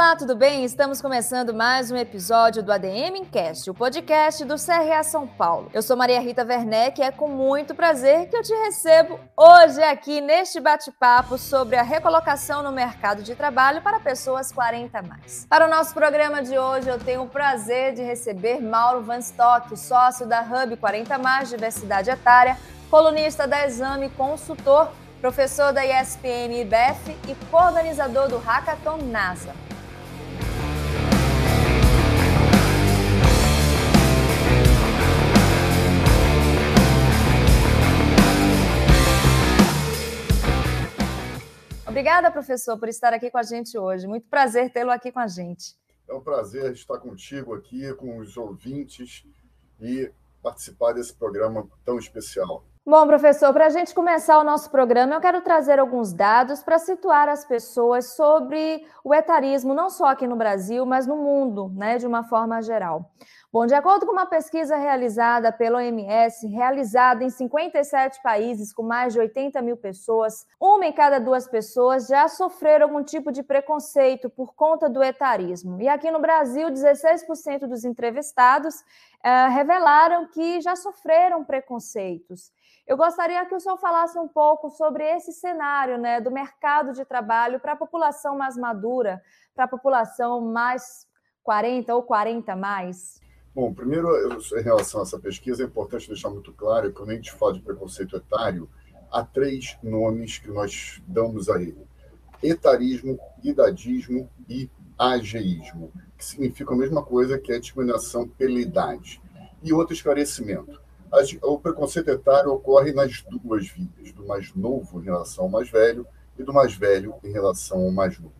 Olá, tudo bem? Estamos começando mais um episódio do ADM Incast, o podcast do CRA São Paulo. Eu sou Maria Rita Werneck e é com muito prazer que eu te recebo hoje aqui neste bate-papo sobre a recolocação no mercado de trabalho para pessoas 40 mais. Para o nosso programa de hoje, eu tenho o prazer de receber Mauro Van Stock, sócio da Hub 40 Mais Diversidade Etária, colunista da Exame, consultor professor da ESPN IBEF e coorganizador do Hackathon NASA. Obrigada, professor, por estar aqui com a gente hoje. Muito prazer tê-lo aqui com a gente. É um prazer estar contigo aqui, com os ouvintes e participar desse programa tão especial. Bom, professor, para a gente começar o nosso programa, eu quero trazer alguns dados para situar as pessoas sobre o etarismo, não só aqui no Brasil, mas no mundo, né, de uma forma geral. Bom, de acordo com uma pesquisa realizada pela OMS, realizada em 57 países com mais de 80 mil pessoas, uma em cada duas pessoas já sofreram algum tipo de preconceito por conta do etarismo. E aqui no Brasil, 16% dos entrevistados uh, revelaram que já sofreram preconceitos. Eu gostaria que o senhor falasse um pouco sobre esse cenário né, do mercado de trabalho para a população mais madura, para a população mais 40 ou 40 mais. Bom, primeiro, em relação a essa pesquisa, é importante deixar muito claro que quando a gente fala de preconceito etário, há três nomes que nós damos a ele: etarismo, idadismo e ageísmo, que significam a mesma coisa que a discriminação pela idade. E outro esclarecimento: o preconceito etário ocorre nas duas vidas, do mais novo em relação ao mais velho e do mais velho em relação ao mais novo.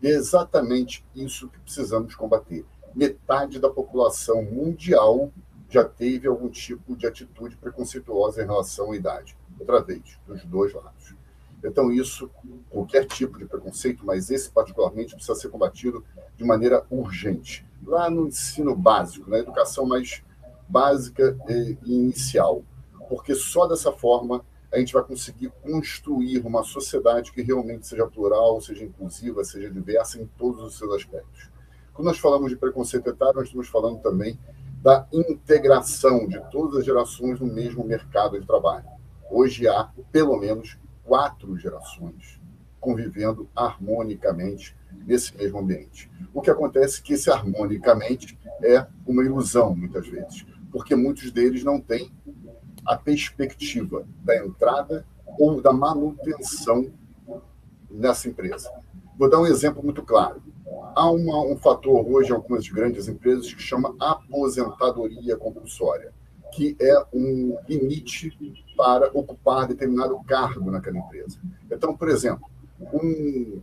E é exatamente isso que precisamos combater metade da população mundial já teve algum tipo de atitude preconceituosa em relação à idade. Outra vez, dos dois lados. Então, isso, qualquer tipo de preconceito, mas esse particularmente precisa ser combatido de maneira urgente. Lá no ensino básico, na educação mais básica e inicial. Porque só dessa forma a gente vai conseguir construir uma sociedade que realmente seja plural, seja inclusiva, seja diversa em todos os seus aspectos. Quando nós falamos de preconceito etário, nós estamos falando também da integração de todas as gerações no mesmo mercado de trabalho. Hoje há, pelo menos, quatro gerações convivendo harmonicamente nesse mesmo ambiente. O que acontece é que esse harmonicamente é uma ilusão, muitas vezes, porque muitos deles não têm a perspectiva da entrada ou da manutenção nessa empresa. Vou dar um exemplo muito claro. Há uma, um fator hoje em algumas grandes empresas que chama aposentadoria compulsória, que é um limite para ocupar determinado cargo naquela empresa. Então, por exemplo, um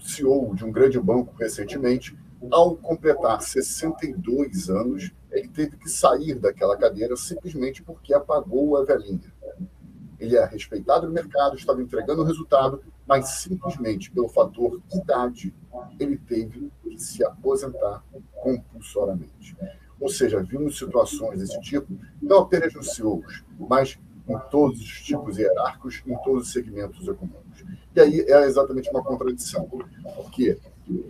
CEO de um grande banco recentemente, ao completar 62 anos, ele teve que sair daquela cadeira simplesmente porque apagou a velhinha. Ele é respeitado no mercado, estava entregando o resultado, mas simplesmente pelo fator idade, ele teve que se aposentar compulsoriamente. Ou seja, vimos situações desse tipo, não apenas nos CEOs, mas em todos os tipos hierárquicos, em todos os segmentos econômicos. E aí é exatamente uma contradição, porque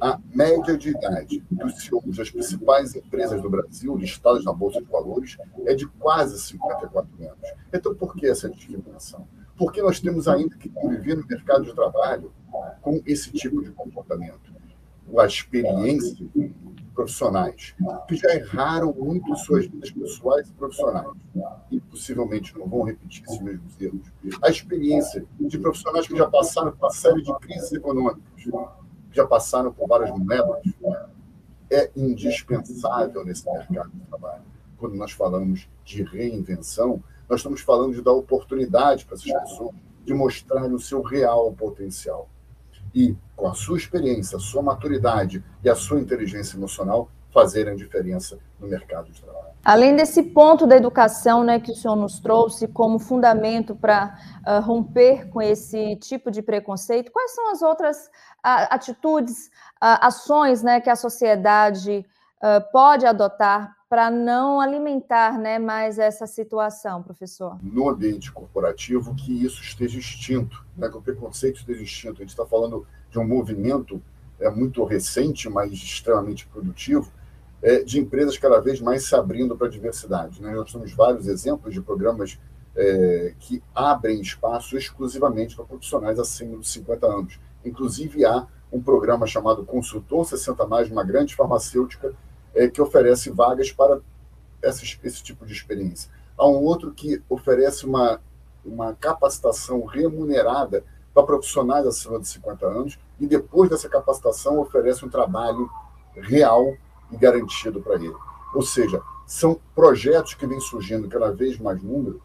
a média de idade dos CEOs das principais empresas do Brasil, listadas na Bolsa de Valores, é de quase 54 anos. Então, por que essa discriminação? Porque nós temos ainda que conviver no mercado de trabalho com esse tipo de comportamento. A experiência profissionais que já erraram muito suas vidas pessoais e profissionais e possivelmente não vão repetir esses mesmos erros. A experiência de profissionais que já passaram por uma série de crises econômicas, já passaram por várias moedas, é indispensável nesse mercado de trabalho. Quando nós falamos de reinvenção, nós estamos falando de dar oportunidade para essas pessoas de mostrarem o seu real potencial. E, com a sua experiência, a sua maturidade e a sua inteligência emocional, fazerem diferença no mercado de trabalho. Além desse ponto da educação né, que o senhor nos trouxe como fundamento para uh, romper com esse tipo de preconceito, quais são as outras uh, atitudes, uh, ações né, que a sociedade pode adotar para não alimentar né, mais essa situação, professor? No ambiente corporativo, que isso esteja extinto, né, que o preconceito esteja extinto. A gente está falando de um movimento é muito recente, mas extremamente produtivo, é, de empresas cada vez mais se abrindo para a diversidade. Né? Nós temos vários exemplos de programas é, que abrem espaço exclusivamente para profissionais acima dos 50 anos. Inclusive, há um programa chamado Consultor 60 Mais, uma grande farmacêutica, é, que oferece vagas para esse, esse tipo de experiência. Há um outro que oferece uma, uma capacitação remunerada para profissionais acima de 50 anos e depois dessa capacitação oferece um trabalho real e garantido para ele. Ou seja, são projetos que vêm surgindo cada vez mais número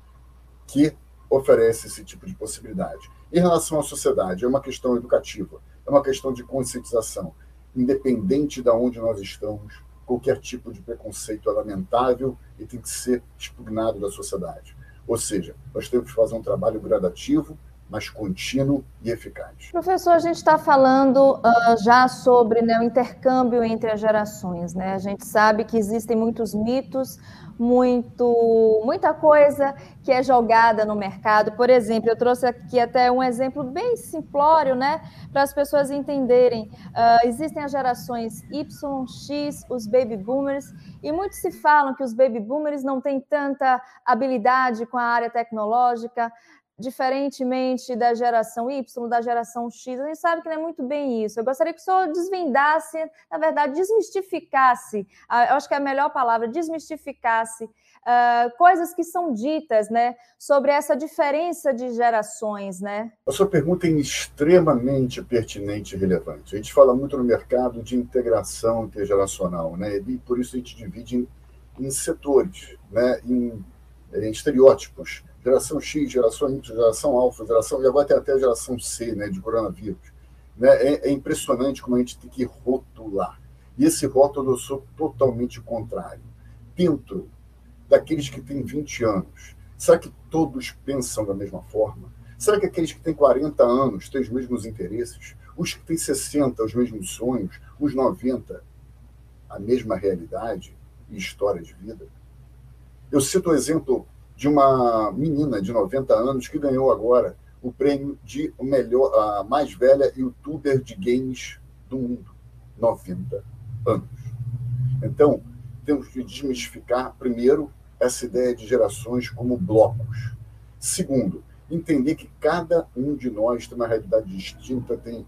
que oferece esse tipo de possibilidade. Em relação à sociedade, é uma questão educativa, é uma questão de conscientização. Independente de onde nós estamos, qualquer tipo de preconceito é lamentável e tem que ser expugnado da sociedade. Ou seja, nós temos que fazer um trabalho gradativo, mas contínuo e eficaz. Professor, a gente está falando uh, já sobre né, o intercâmbio entre as gerações. Né? A gente sabe que existem muitos mitos, muito, muita coisa que é jogada no mercado. Por exemplo, eu trouxe aqui até um exemplo bem simplório, né, para as pessoas entenderem. Uh, existem as gerações Y, X, os baby boomers, e muitos se falam que os baby boomers não têm tanta habilidade com a área tecnológica diferentemente da geração Y, da geração X, a gente sabe que não é muito bem isso. Eu gostaria que o senhor desvendasse, na verdade, desmistificasse, eu acho que é a melhor palavra, desmistificasse uh, coisas que são ditas, né, sobre essa diferença de gerações, né? A sua pergunta é extremamente pertinente e relevante. A gente fala muito no mercado de integração intergeracional, né, e por isso a gente divide em, em setores, né, em, em estereótipos geração X, geração Y, geração alfa, geração, e agora tem até a geração C, né, de coronavírus. Né? É, é, impressionante como a gente tem que rotular. E esse rótulo eu sou totalmente contrário. Dentro daqueles que têm 20 anos, será que todos pensam da mesma forma? Será que aqueles que têm 40 anos têm os mesmos interesses? Os que têm 60, os mesmos sonhos? Os 90, a mesma realidade e história de vida? Eu cito o exemplo de uma menina de 90 anos que ganhou agora o prêmio de melhor, a mais velha youtuber de games do mundo. 90 anos. Então, temos que desmistificar, primeiro, essa ideia de gerações como blocos. Segundo, entender que cada um de nós tem uma realidade distinta, tem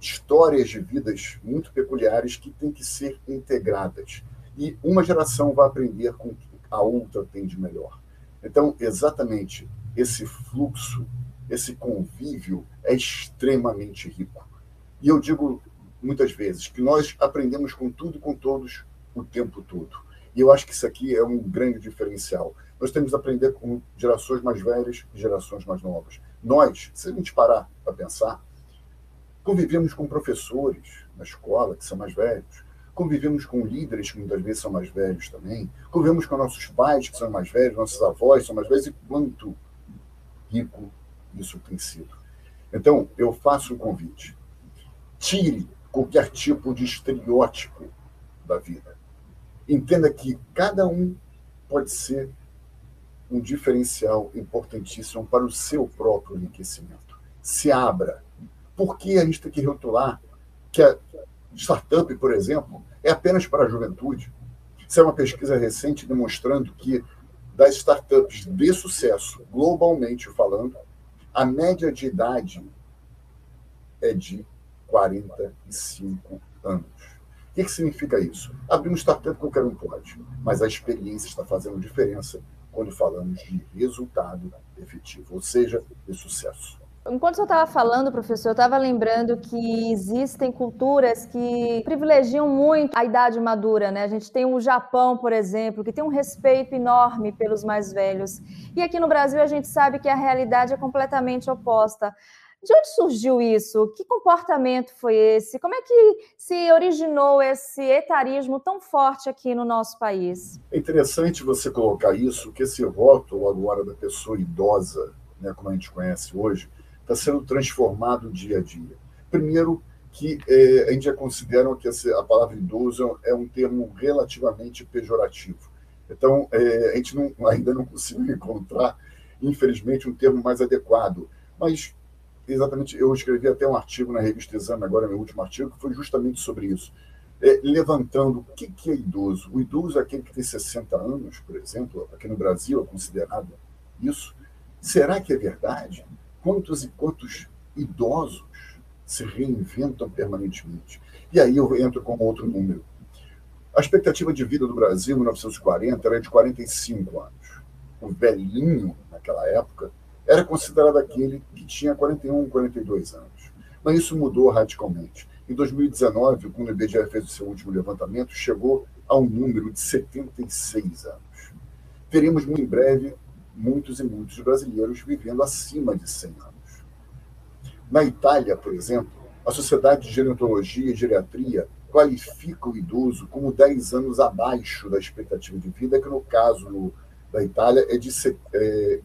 histórias de vidas muito peculiares que têm que ser integradas. E uma geração vai aprender com o que a outra tem de melhor. Então, exatamente esse fluxo, esse convívio é extremamente rico. E eu digo muitas vezes que nós aprendemos com tudo e com todos o tempo todo. E eu acho que isso aqui é um grande diferencial. Nós temos que aprender com gerações mais velhas e gerações mais novas. Nós, se a gente parar para pensar, convivemos com professores na escola que são mais velhos, convivemos com líderes que muitas vezes são mais velhos também, convivemos com nossos pais que são mais velhos, nossos avós são mais velhos, e quanto rico isso tem sido. Então, eu faço um convite. Tire qualquer tipo de estereótipo da vida. Entenda que cada um pode ser um diferencial importantíssimo para o seu próprio enriquecimento. Se abra. Por que a gente tem que rotular que a startup, por exemplo, é apenas para a juventude. Isso é uma pesquisa recente demonstrando que das startups de sucesso, globalmente falando, a média de idade é de 45 anos. O que, que significa isso? Abrir uma startup qualquer um pode, mas a experiência está fazendo diferença quando falamos de resultado efetivo, ou seja, de sucesso. Enquanto eu estava falando, professor, eu estava lembrando que existem culturas que privilegiam muito a idade madura, né? A gente tem o Japão, por exemplo, que tem um respeito enorme pelos mais velhos. E aqui no Brasil a gente sabe que a realidade é completamente oposta. De onde surgiu isso? Que comportamento foi esse? Como é que se originou esse etarismo tão forte aqui no nosso país? É interessante você colocar isso, que esse rótulo agora da pessoa idosa, né, como a gente conhece hoje, está sendo transformado dia a dia. Primeiro, que é, a já considera que a palavra idoso é um termo relativamente pejorativo. Então, é, a gente não, ainda não conseguiu encontrar, infelizmente, um termo mais adequado. Mas exatamente, eu escrevi até um artigo na revista Exame, agora meu último artigo, que foi justamente sobre isso. É, levantando o que, que é idoso. O idoso é aquele que tem 60 anos, por exemplo, aqui no Brasil é considerado isso. Será que é verdade? Quantos e quantos idosos se reinventam permanentemente? E aí eu entro com outro número. A expectativa de vida do Brasil em 1940 era de 45 anos. O velhinho, naquela época, era considerado aquele que tinha 41, 42 anos. Mas isso mudou radicalmente. Em 2019, quando o IBGE fez o seu último levantamento, chegou a um número de 76 anos. Teremos muito em breve muitos e muitos brasileiros vivendo acima de 100 anos. Na Itália, por exemplo, a Sociedade de Gerontologia e Geriatria qualifica o idoso como 10 anos abaixo da expectativa de vida, que no caso da Itália é de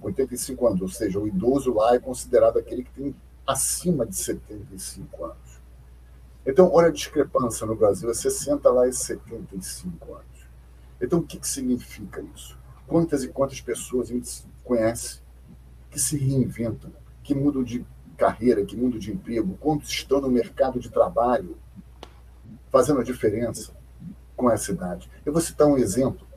85 é, anos, ou seja, o idoso lá é considerado aquele que tem acima de 75 anos. Então, olha a discrepância no Brasil, é 60 lá e 75 anos. Então, o que, que significa isso? Quantas e quantas pessoas a gente conhece que se reinventam, que mudam de carreira, que mudam de emprego, quantos estão no mercado de trabalho fazendo a diferença com essa idade. Eu vou citar um exemplo.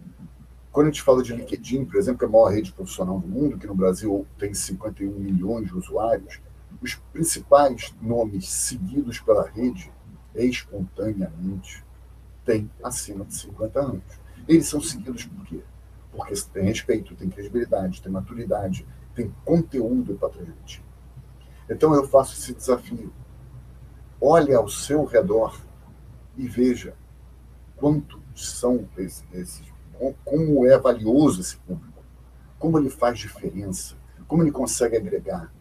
Quando a gente fala de LinkedIn, por exemplo, que é a maior rede profissional do mundo, que no Brasil tem 51 milhões de usuários, os principais nomes seguidos pela rede, espontaneamente, têm acima de 50 anos. Eles são seguidos por quê? Porque tem respeito, tem credibilidade, tem maturidade, tem conteúdo para transmitir. Então eu faço esse desafio. Olhe ao seu redor e veja quanto são esses, como é valioso esse público, como ele faz diferença, como ele consegue agregar.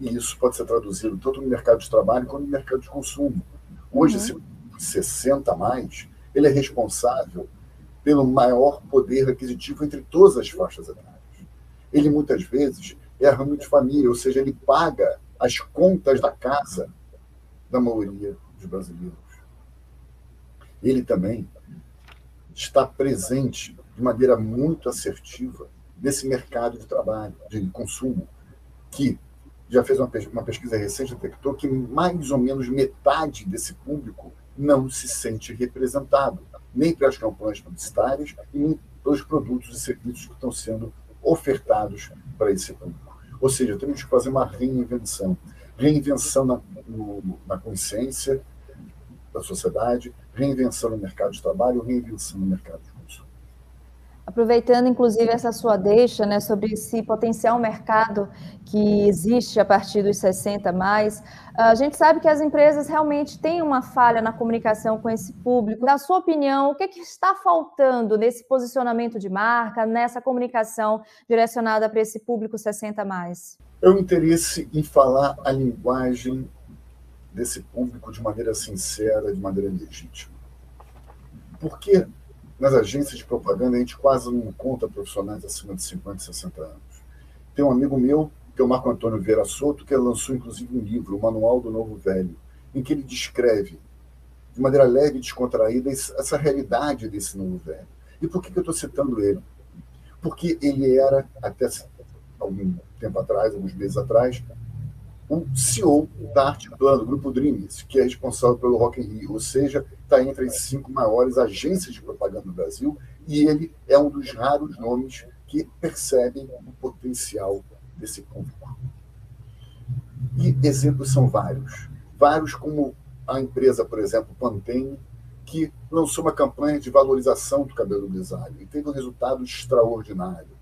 E isso pode ser traduzido tanto no mercado de trabalho quanto no mercado de consumo. Hoje, uhum. esse 60 mais, ele é responsável pelo maior poder aquisitivo entre todas as faixas etárias. Ele muitas vezes é ramo de família, ou seja, ele paga as contas da casa da maioria dos brasileiros ele também está presente de maneira muito assertiva nesse mercado de trabalho, de consumo, que já fez uma, pesquisa recente, detectou que mais ou menos metade desse público não se sente representado, nem pelas campanhas publicitárias e nem pelos produtos e serviços que estão sendo ofertados para esse público. Ou seja, temos que fazer uma reinvenção. Reinvenção na, no, na consciência da sociedade, reinvenção no mercado de trabalho, reinvenção no mercado de. Aproveitando, inclusive, essa sua deixa né, sobre esse potencial mercado que existe a partir dos 60 mais, a gente sabe que as empresas realmente têm uma falha na comunicação com esse público. Na sua opinião, o que, é que está faltando nesse posicionamento de marca, nessa comunicação direcionada para esse público 60 mais? É o interesse em falar a linguagem desse público de maneira sincera, de maneira legítima. Porque nas agências de propaganda a gente quase não encontra profissionais acima de 50, 60 anos. Tem um amigo meu, que é o Marco Antônio Vieira Soto, que lançou inclusive um livro, o Manual do Novo Velho, em que ele descreve de maneira leve e descontraída essa realidade desse novo velho. E por que, que eu estou citando ele? Porque ele era, até algum tempo atrás, alguns meses atrás, o CEO da Arte Plan, do Grupo Dreams, que é responsável pelo Rock in Rio, ou seja, está entre as cinco maiores agências de propaganda do Brasil, e ele é um dos raros nomes que percebem o potencial desse público. E exemplos são vários. Vários como a empresa, por exemplo, Pantene, que lançou uma campanha de valorização do cabelo grisalho e teve um resultado extraordinário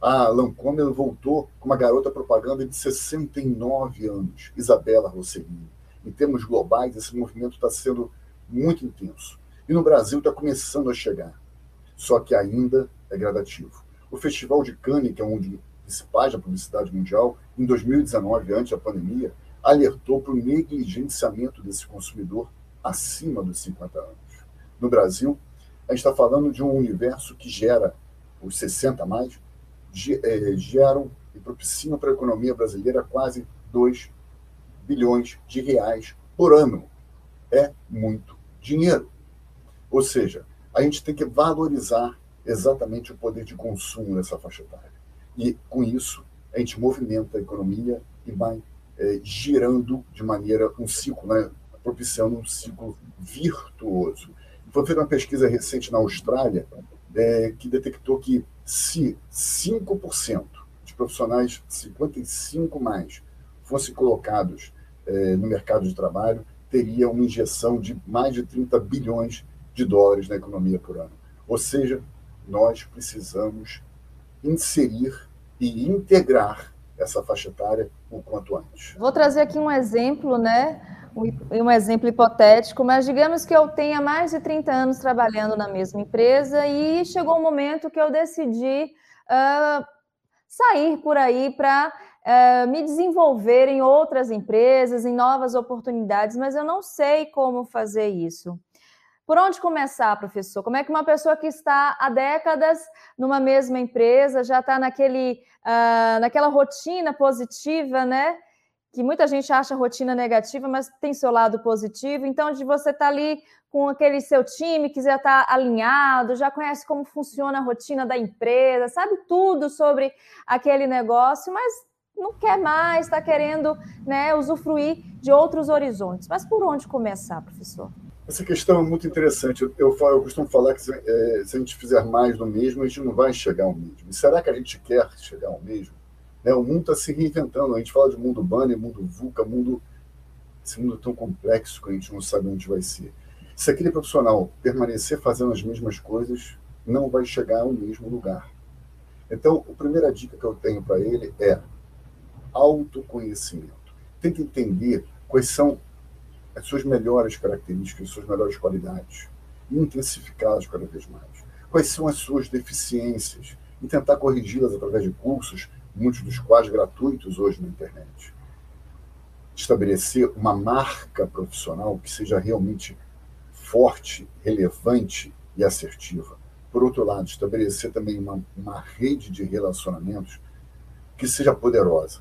a Lancôme voltou com uma garota propaganda de 69 anos, Isabela Rossellini. Em termos globais, esse movimento está sendo muito intenso. E no Brasil está começando a chegar. Só que ainda é gradativo. O Festival de Cannes, que é um dos principais da publicidade mundial, em 2019, antes da pandemia, alertou para o negligenciamento desse consumidor acima dos 50 anos. No Brasil, a gente está falando de um universo que gera os 60 mais, é, geram e propiciam para a economia brasileira quase 2 bilhões de reais por ano. É muito dinheiro. Ou seja, a gente tem que valorizar exatamente o poder de consumo nessa faixa etária. E, com isso, a gente movimenta a economia e vai é, girando de maneira um ciclo, né, propiciando um ciclo virtuoso. Foi feita uma pesquisa recente na Austrália é, que detectou que se 5% de profissionais, 55 mais, fossem colocados é, no mercado de trabalho, teria uma injeção de mais de 30 bilhões de dólares na economia por ano. Ou seja, nós precisamos inserir e integrar essa faixa etária o quanto antes. Vou trazer aqui um exemplo, né? Um, exemplo hipotético, mas digamos que eu tenha mais de 30 anos trabalhando na mesma empresa e chegou um momento que eu decidi uh, sair por aí para uh, ah, me desenvolver em outras empresas, em novas oportunidades, mas eu não sei como fazer isso. Por onde começar, professor? Como é que uma pessoa que está há décadas numa mesma empresa, já está naquele, uh, naquela rotina positiva, né? Que muita gente acha rotina negativa, mas tem seu lado positivo. Então, de você estar tá ali com aquele seu time que já está alinhado, já conhece como funciona a rotina da empresa, sabe tudo sobre aquele negócio, mas não quer mais, está querendo né, usufruir de outros horizontes. Mas por onde começar, professor? Essa questão é muito interessante. Eu, eu, eu costumo falar que se, é, se, a gente fizer mais do mesmo, a gente não vai chegar ao mesmo. E será que a gente quer chegar ao mesmo? Né? O mundo está se reinventando. A gente fala de mundo banner, mundo VUCA, mundo, esse mundo tão complexo que a gente não sabe onde vai ser. Se aquele profissional permanecer fazendo as mesmas coisas, não vai chegar ao mesmo lugar. Então, a primeira dica que eu tenho para ele é autoconhecimento. Tente entender quais são as suas melhores características, as suas melhores qualidades, e intensificá-las cada vez mais. Quais são as suas deficiências e tentar corrigi-las através de cursos, muitos dos quais gratuitos hoje na internet. Estabelecer uma marca profissional que seja realmente forte, relevante e assertiva. Por outro lado, estabelecer também uma, uma rede de relacionamentos que seja poderosa.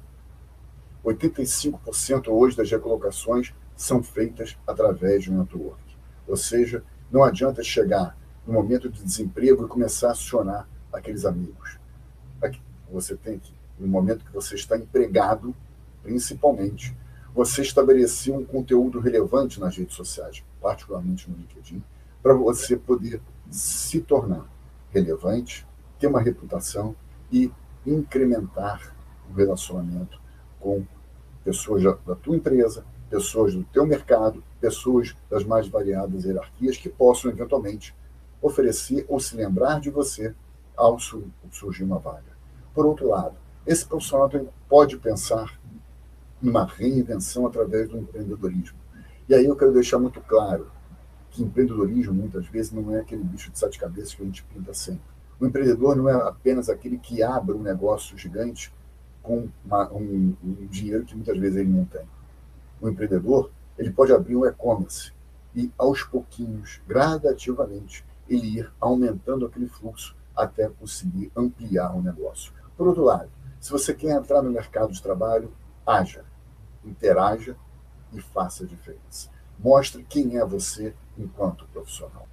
85% hoje das recolocações são feitas através de um network. Ou seja, não adianta chegar no momento de desemprego e começar a acionar aqueles amigos. Você tem que, no momento que você está empregado, principalmente, você estabelecer um conteúdo relevante nas redes sociais, particularmente no LinkedIn, para você poder se tornar relevante, ter uma reputação e incrementar o relacionamento com pessoas da tua empresa, pessoas do teu mercado, pessoas das mais variadas hierarquias que possam eventualmente oferecer ou se lembrar de você ao surgir uma vaga. Por outro lado, esse profissional pode pensar numa reinvenção através do empreendedorismo. E aí eu quero deixar muito claro que empreendedorismo, muitas vezes, não é aquele bicho de sete cabeças que a gente pinta sempre. O empreendedor não é apenas aquele que abre um negócio gigante com uma, um, um dinheiro que muitas vezes ele não tem o empreendedor, ele pode abrir um e-commerce e, aos pouquinhos, gradativamente, ele ir aumentando aquele fluxo até conseguir ampliar o negócio. Por outro lado, se você quer entrar no mercado de trabalho, haja, interaja e faça a diferença. Mostre quem é você enquanto profissional.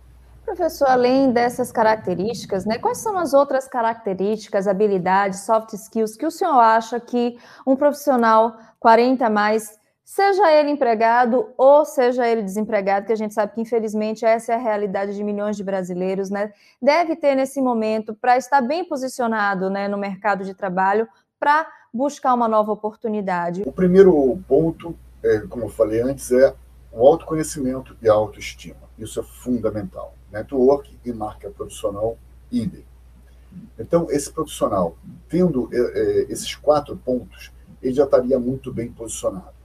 Professor, além dessas características, né, quais são as outras características, habilidades, soft skills que o senhor acha que um profissional 40 mais seja ele empregado ou seja ele desempregado, que a gente sabe que infelizmente essa é a realidade de milhões de brasileiros, né? Deve ter nesse momento para estar bem posicionado, né, no mercado de trabalho para buscar uma nova oportunidade. O primeiro ponto, é, como eu falei antes, é o autoconhecimento e a autoestima. Isso é fundamental. Network e marca profissional, idem. Então, esse profissional, tendo é, é, esses quatro pontos, ele já estaria muito bem posicionado.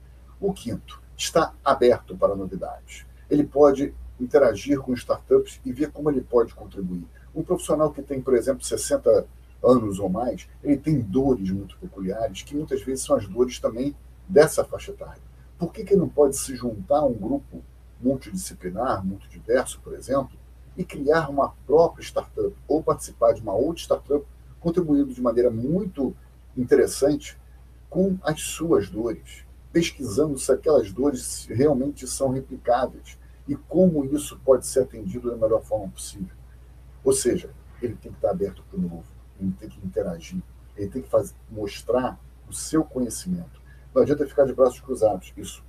O quinto, está aberto para novidades. Ele pode interagir com startups e ver como ele pode contribuir. Um profissional que tem, por exemplo, 60 anos ou mais, ele tem dores muito peculiares, que muitas vezes são as dores também dessa faixa etária. Por que, que ele não pode se juntar a um grupo multidisciplinar, multidiverso, por exemplo, e criar uma própria startup ou participar de uma outra startup, contribuindo de maneira muito interessante com as suas dores? Pesquisando se aquelas dores realmente são replicáveis e como isso pode ser atendido da melhor forma possível. Ou seja, ele tem que estar aberto para o novo, ele tem que interagir, ele tem que fazer, mostrar o seu conhecimento, Não adianta ficar de braços cruzados. Isso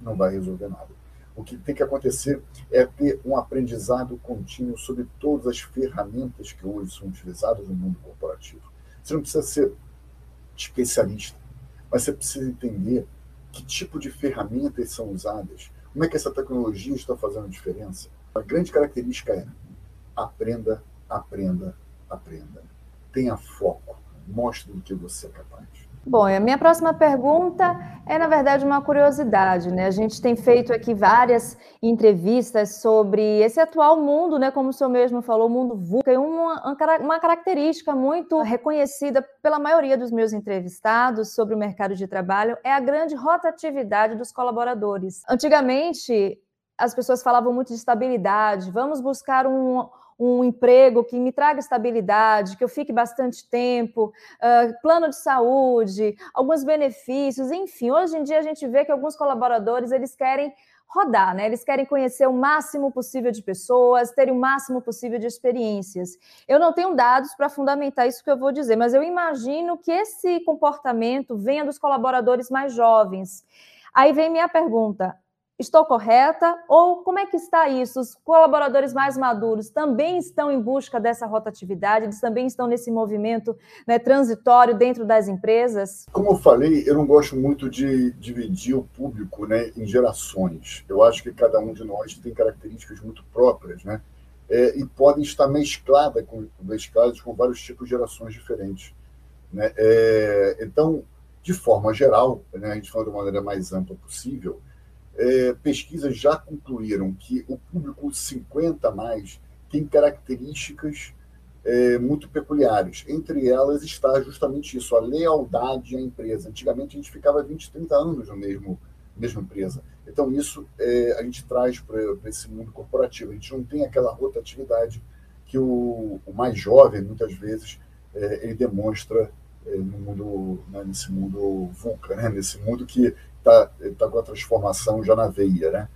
não vai resolver nada. O que tem que acontecer é ter um aprendizado contínuo sobre todas as ferramentas que hoje são utilizadas no mundo corporativo. Você não precisa ser especialista, mas você precisa entender que tipo de ferramentas são usadas, como é que essa tecnologia está fazendo diferença. A grande característica é aprenda, aprenda, aprenda. Tenha foco, mostre do que você é capaz. Bom, a minha próxima pergunta é, na verdade, uma curiosidade, né? A gente tem feito aqui várias entrevistas sobre esse atual mundo, né? Como o senhor mesmo falou, o mundo VUCA, e uma, uma característica muito reconhecida pela maioria dos meus entrevistados sobre o mercado de trabalho é a grande rotatividade dos colaboradores. Antigamente, as pessoas falavam muito de estabilidade, vamos buscar um um emprego que me traga estabilidade, que eu fique bastante tempo, uh, plano de saúde, alguns benefícios, enfim. Hoje em dia a gente vê que alguns colaboradores eles querem rodar, né? Eles querem conhecer o máximo possível de pessoas, ter o máximo possível de experiências. Eu não tenho dados para fundamentar isso que eu vou dizer, mas eu imagino que esse comportamento venha dos colaboradores mais jovens. Aí vem minha pergunta: Estou correta? Ou como é que está isso? Os colaboradores mais maduros também estão em busca dessa rotatividade? Eles também estão nesse movimento né, transitório dentro das empresas? Como eu falei, eu não gosto muito de dividir o público né, em gerações. Eu acho que cada um de nós tem características muito próprias, né? É, e podem estar mescladas com, mescladas com vários tipos de gerações diferentes. Né? É, então, de forma geral, né, a gente fala de uma maneira mais ampla possível, é, pesquisas já concluíram que o público 50 mais tem características é, muito peculiares. Entre elas está justamente isso, a lealdade à empresa. Antigamente a gente ficava 20, 30 anos na mesmo, mesma empresa. Então isso é, a gente traz para esse mundo corporativo. A gente não tem aquela rotatividade que o, o mais jovem, muitas vezes, é, ele demonstra é, no mundo, né, nesse mundo VUCA, né, nesse mundo que está tá com a transformação já na veia. Né?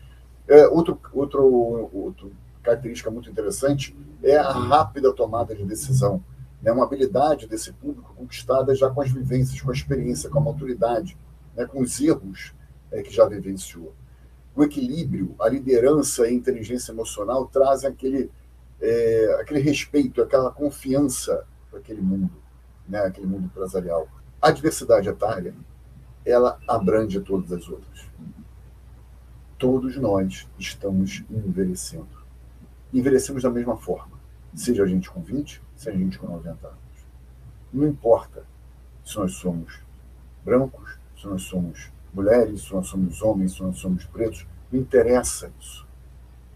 É, outro, outro, outro característica muito interessante é a rápida tomada de decisão. Né? Uma habilidade desse público conquistada já com as vivências, com a experiência, com a maturidade, né? com os erros é, que já vivenciou. O equilíbrio, a liderança e a inteligência emocional trazem aquele, é, aquele respeito, aquela confiança para aquele mundo, né? aquele mundo empresarial. A diversidade etária ela abrange todas as outras. Todos nós estamos envelhecendo. Envelhecemos da mesma forma, seja a gente com 20, seja a gente com 90 anos. Não importa se nós somos brancos, se nós somos mulheres, se nós somos homens, se nós somos pretos, não interessa isso.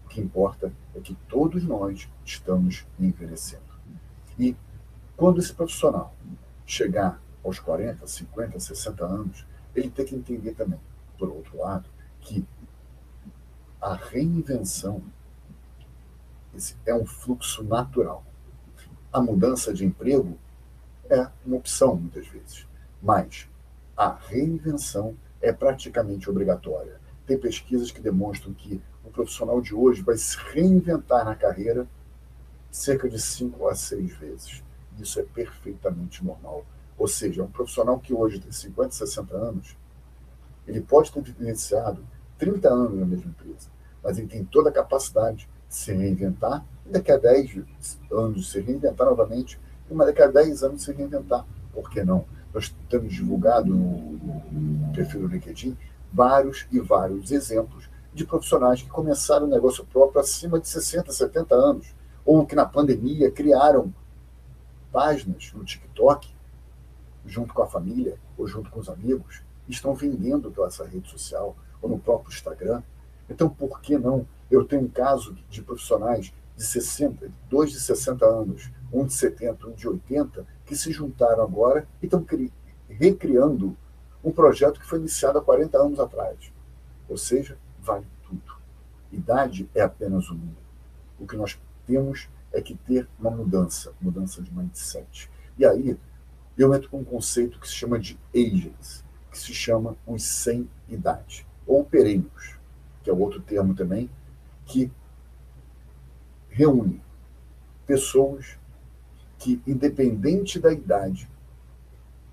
O que importa é que todos nós estamos envelhecendo. E quando esse profissional chegar aos 40, 50, 60 anos, ele tem que entender também, por outro lado, que a reinvenção é um fluxo natural. A mudança de emprego é uma opção, muitas vezes, mas a reinvenção é praticamente obrigatória. Tem pesquisas que demonstram que o profissional de hoje vai se reinventar na carreira cerca de cinco a seis vezes. Isso é perfeitamente normal. Ou seja, um profissional que hoje tem 50, 60 anos, ele pode ter vivenciado 30 anos na mesma empresa, mas ele tem toda a capacidade de se reinventar, e daqui a 10 anos se reinventar novamente, e daqui a 10 anos se reinventar. Por que não? Nós temos divulgado no perfil do LinkedIn vários e vários exemplos de profissionais que começaram o negócio próprio acima de 60, 70 anos, ou que na pandemia criaram páginas no TikTok junto com a família ou junto com os amigos, estão vendendo pela essa rede social ou no próprio Instagram. Então, por que não? Eu tenho um caso de profissionais de 60, dois de 60 anos, um de 70, um de 80, que se juntaram agora e estão recriando um projeto que foi iniciado há 40 anos atrás. Ou seja, vale tudo. Idade é apenas um número. O que nós temos é que ter uma mudança, mudança de mindset. E aí, eu entro com um conceito que se chama de agents, que se chama os sem idade, ou pereiros, que é outro termo também, que reúne pessoas que, independente da idade,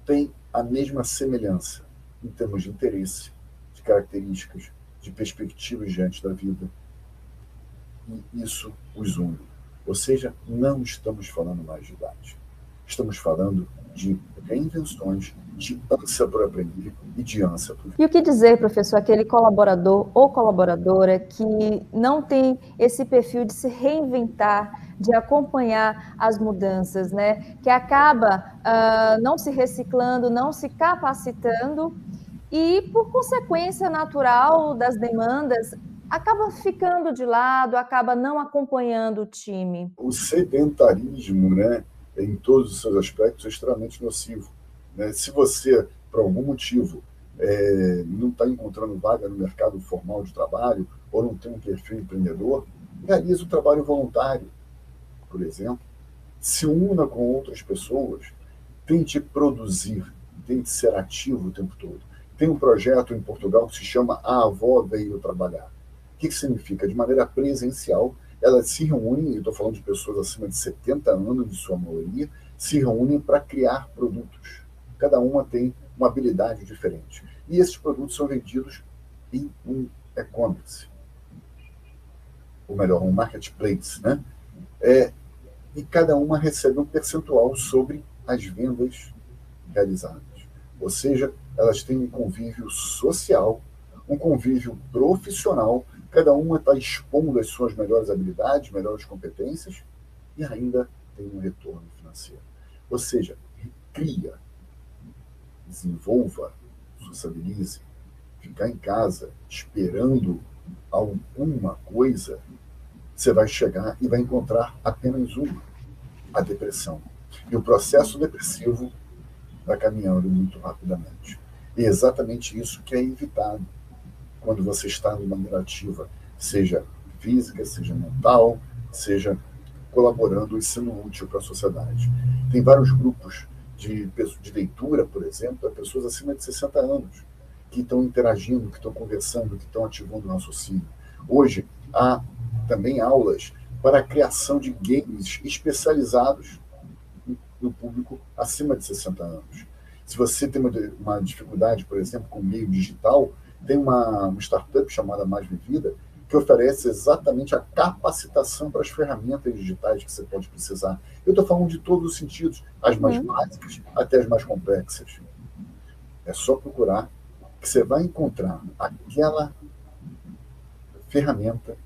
têm a mesma semelhança, em termos de interesse, de características, de perspectivas diante da vida. E isso os une. Ou seja, não estamos falando mais de idade. Estamos falando de reinvenções, de ânsia por aprender e de ânsia por. E o que dizer, professor, aquele colaborador ou colaboradora que não tem esse perfil de se reinventar, de acompanhar as mudanças, né? Que acaba uh, não se reciclando, não se capacitando e, por consequência natural das demandas, acaba ficando de lado, acaba não acompanhando o time. O sedentarismo, né? Em todos os seus aspectos, é extremamente nocivo. Né? Se você, por algum motivo, é, não está encontrando vaga no mercado formal de trabalho ou não tem um perfil empreendedor, realize o um trabalho voluntário, por exemplo. Se una com outras pessoas, tente produzir, tente ser ativo o tempo todo. Tem um projeto em Portugal que se chama A Avó Veio Trabalhar. O que, que significa? De maneira presencial, elas se reúnem, estou falando de pessoas acima de 70 anos, de sua maioria, se reúnem para criar produtos. Cada uma tem uma habilidade diferente. E esses produtos são vendidos em um e-commerce, ou melhor, um marketplace, né? É, e cada uma recebe um percentual sobre as vendas realizadas. Ou seja, elas têm um convívio social, um convívio profissional Cada uma está expondo as suas melhores habilidades, melhores competências e ainda tem um retorno financeiro. Ou seja, cria, desenvolva, sociabilize, ficar em casa esperando alguma coisa, você vai chegar e vai encontrar apenas uma, a depressão. E o processo depressivo vai caminhando muito rapidamente. E é exatamente isso que é evitado quando você está de maneira ativa, seja física, seja mental, seja colaborando e sendo útil para a sociedade. Tem vários grupos de, de leitura, por exemplo, para pessoas acima de 60 anos, que estão interagindo, que estão conversando, que estão ativando o raciocínio. Hoje, há também aulas para a criação de games especializados no público acima de 60 anos. Se você tem uma dificuldade, por exemplo, com o meio digital, tem uma, uma startup chamada Mais Vivida que oferece exatamente a capacitação para as ferramentas digitais que você pode precisar. Eu estou falando de todos os sentidos, as mais uhum. básicas até as mais complexas. É só procurar que você vai encontrar aquela ferramenta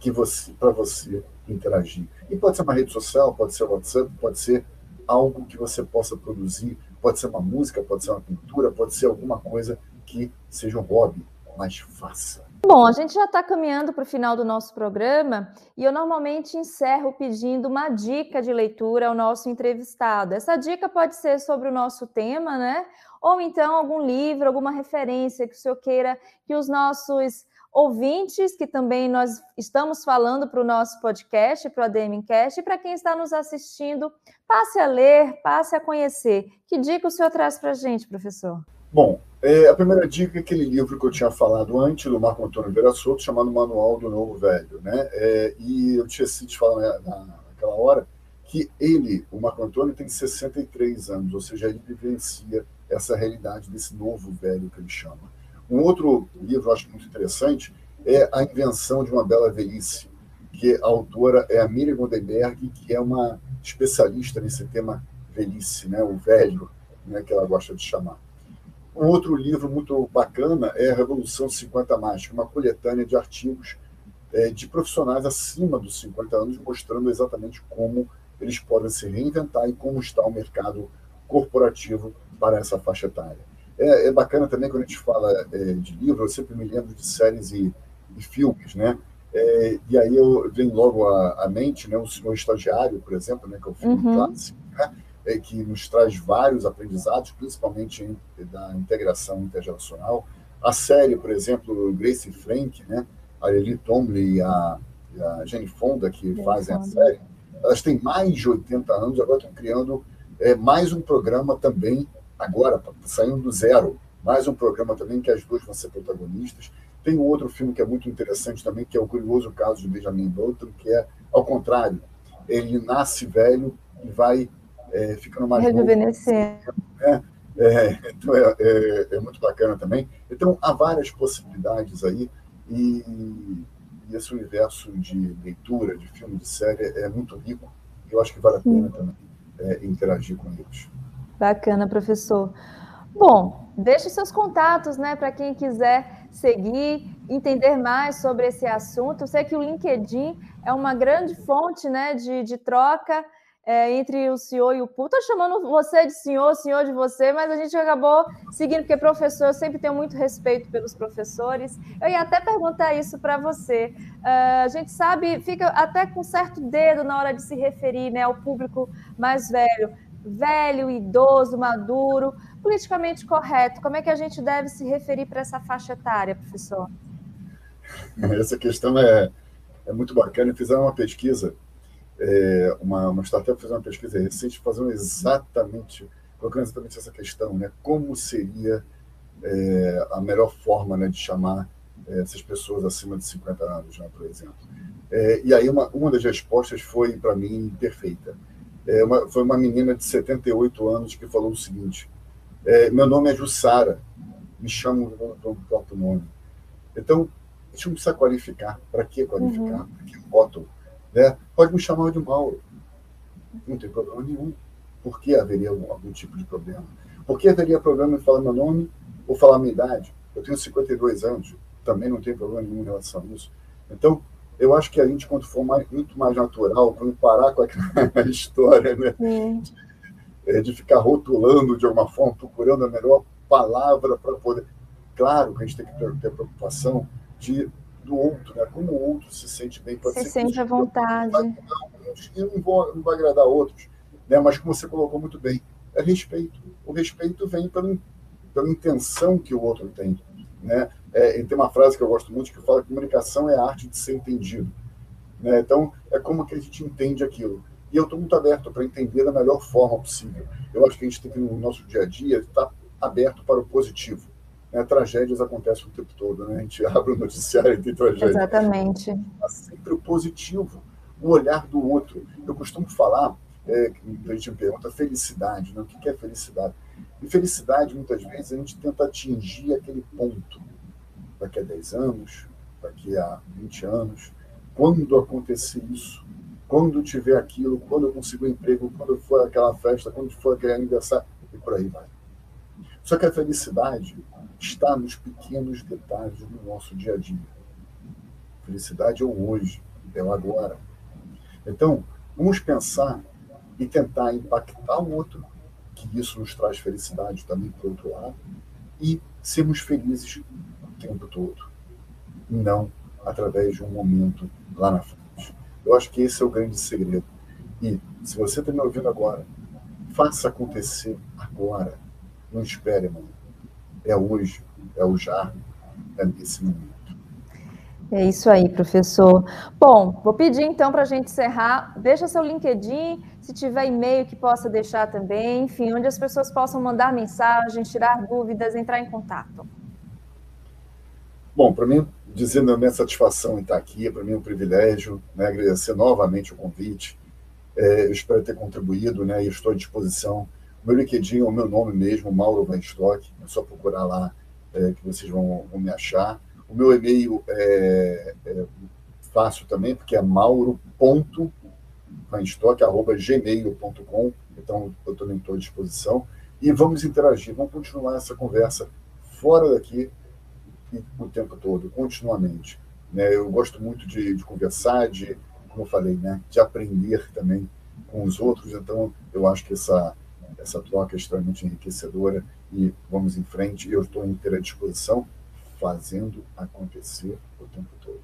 que você para você interagir. E pode ser uma rede social, pode ser WhatsApp, pode ser algo que você possa produzir, pode ser uma música, pode ser uma pintura, pode ser alguma coisa que seja um hobby, mas faça. Bom, a gente já está caminhando para o final do nosso programa e eu normalmente encerro pedindo uma dica de leitura ao nosso entrevistado. Essa dica pode ser sobre o nosso tema, né? Ou então algum livro, alguma referência que o senhor queira que os nossos ouvintes, que também nós estamos falando para o nosso podcast, para o ADMcast, e para quem está nos assistindo, passe a ler, passe a conhecer. Que dica o senhor traz para a gente, professor? Bom, é, a primeira dica é aquele livro que eu tinha falado antes, do Marco Antônio Vera Souto, chamado Manual do Novo Velho. Né? É, e eu tinha sido falar na, naquela hora que ele, o Marco Antônio, tem 63 anos, ou seja, ele vivencia essa realidade desse novo velho que ele chama. Um outro livro, eu acho muito interessante, é A Invenção de uma Bela Velhice, que a autora é a Miriam Goldenberg, que é uma especialista nesse tema velhice, né? o velho, né? que ela gosta de chamar. Um outro livro muito bacana é a Revolução 50 Mais, uma coletânea de artigos é, de profissionais acima dos 50 anos, mostrando exatamente como eles podem se reinventar e como está o mercado corporativo para essa faixa etária. É, é bacana também quando a gente fala é, de livro, eu sempre me lembro de séries e, e filmes, né? É, e aí eu venho logo à, à mente, né, o Senhor Estagiário, por exemplo, né, que é o filme uhum. clássico, né? É, que nos traz vários aprendizados, principalmente em, da integração intergeracional. A série, por exemplo, Grace Frank, né, a Lily Tomlin e a, e a Jane Fonda, que fazem a série, elas têm mais de 80 anos, agora estão criando é, mais um programa também, agora, saindo do zero, mais um programa também que as duas vão ser protagonistas. Tem um outro filme que é muito interessante também, que é o curioso caso de Benjamin Button, que é ao contrário. Ele nasce velho e vai é, ficando mais Rejuvenescer. Né? É, então é, é, é, muito bacana também. Então há várias possibilidades aí e, e, esse universo de leitura, de filme, de série é muito rico. E eu acho que vale a pena também é, interagir com eles. Bacana, professor. Bom, deixe seus contatos, né, para quem quiser seguir, entender mais sobre esse assunto. Eu sei que o LinkedIn é uma grande fonte, né, de, de troca é, entre o senhor e o Pu. Estou chamando você de senhor, senhor de você, mas a gente acabou seguindo, porque professor, eu sempre tenho muito respeito pelos professores. Eu ia até perguntar isso para você. Uh, a gente sabe, fica até com certo dedo na hora de se referir né, ao público mais velho. Velho, idoso, maduro, politicamente correto. Como é que a gente deve se referir para essa faixa etária, professor? Essa questão é, é muito bacana. Fizeram uma pesquisa é, uma, uma startup fez uma pesquisa recente fazendo exatamente, colocando exatamente essa questão, né? Como seria é, a melhor forma né, de chamar é, essas pessoas acima de 50 anos, né, por exemplo. É, e aí uma, uma das respostas foi, para mim, perfeita. É, uma, foi uma menina de 78 anos que falou o seguinte, é, meu nome é Jussara, me chamam pelo próprio nome. Então, a gente não precisa qualificar. Para que qualificar? Uhum. Para que voto? Né? Pode me chamar de Mauro. Não tem problema nenhum. Por que haveria algum, algum tipo de problema? Por que haveria problema em falar meu nome ou falar minha idade? Eu tenho 52 anos, também não tem problema nenhum em relação a isso. Então, eu acho que a gente, quando for mais, muito mais natural, quando parar com aquela história né, de, é, de ficar rotulando de alguma forma, procurando a melhor palavra para poder. Claro que a gente tem que ter, ter preocupação de do outro, né? Como o outro se sente bem, pode se sente à vontade. E não, não vai agradar outros, né? Mas como você colocou muito bem, é respeito. O respeito vem pela, pela intenção que o outro tem, né? É, tem uma frase que eu gosto muito que fala que comunicação é a arte de ser entendido, né? Então é como que a gente entende aquilo. E eu estou muito aberto para entender da melhor forma possível. Eu acho que a gente tem que no nosso dia a dia estar aberto para o positivo né, tragédias acontecem o tempo todo, né? A gente abre o noticiário e tem tragédia. Exatamente. Mas sempre o positivo, o olhar do outro. Eu costumo falar, é, a gente me pergunta, felicidade, né? o que é felicidade? E felicidade, muitas vezes, a gente tenta atingir aquele ponto daqui a 10 anos, daqui a 20 anos, quando acontecer isso, quando tiver aquilo, quando eu conseguir um emprego, quando for aquela festa, quando for aquele aniversário, e por aí vai. Só que a felicidade está nos pequenos detalhes do nosso dia a dia. Felicidade é o hoje, é o agora. Então, vamos pensar e tentar impactar o outro, que isso nos traz felicidade também, por outro lado, e sermos felizes o tempo todo, não através de um momento lá na frente. Eu acho que esse é o grande segredo. E se você está me ouvindo agora, faça acontecer agora. Não espere amanhã é hoje, é o já, é nesse momento. É isso aí, professor. Bom, vou pedir então para a gente encerrar. Deixa seu LinkedIn, se tiver e-mail que possa deixar também, enfim, onde as pessoas possam mandar mensagens, tirar dúvidas, entrar em contato. Bom, para mim, dizendo a minha satisfação em estar aqui, para mim é um privilégio, né, agradecer novamente o convite. É, eu espero ter contribuído, né, e estou à disposição meu LinkedIn é o meu nome mesmo, Mauro Weinstock. É só procurar lá é, que vocês vão, vão, me achar. O meu e-mail é, é fácil também, porque é mauro.weinstock.gmail.com. Então, eu também estou à disposição. E vamos interagir, vamos continuar essa conversa fora daqui o tempo todo, continuamente. Né? Eu gosto muito de, de conversar, de, como eu falei, né? de aprender também com os outros. Então, eu acho que essa essa troca é extremamente enriquecedora e vamos em frente. Eu estou inteira disposição, fazendo acontecer o tempo todo.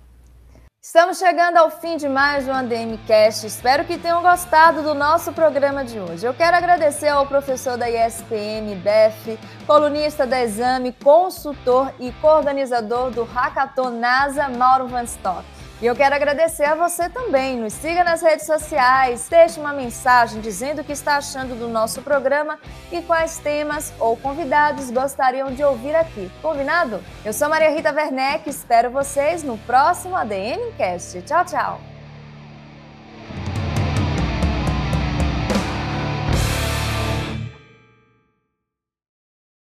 Estamos chegando ao fim de mais um ADM Cast. Espero que tenham gostado do nosso programa de hoje. Eu quero agradecer ao professor da ISPM, DEF, colunista da Exame, consultor e coorganizador do Hackathon NASA, Mauro Van Stock. E eu quero agradecer a você também. Nos siga nas redes sociais, deixe uma mensagem dizendo o que está achando do nosso programa e quais temas ou convidados gostariam de ouvir aqui. Combinado? Eu sou Maria Rita Werneck, espero vocês no próximo ADM Cast. Tchau, tchau!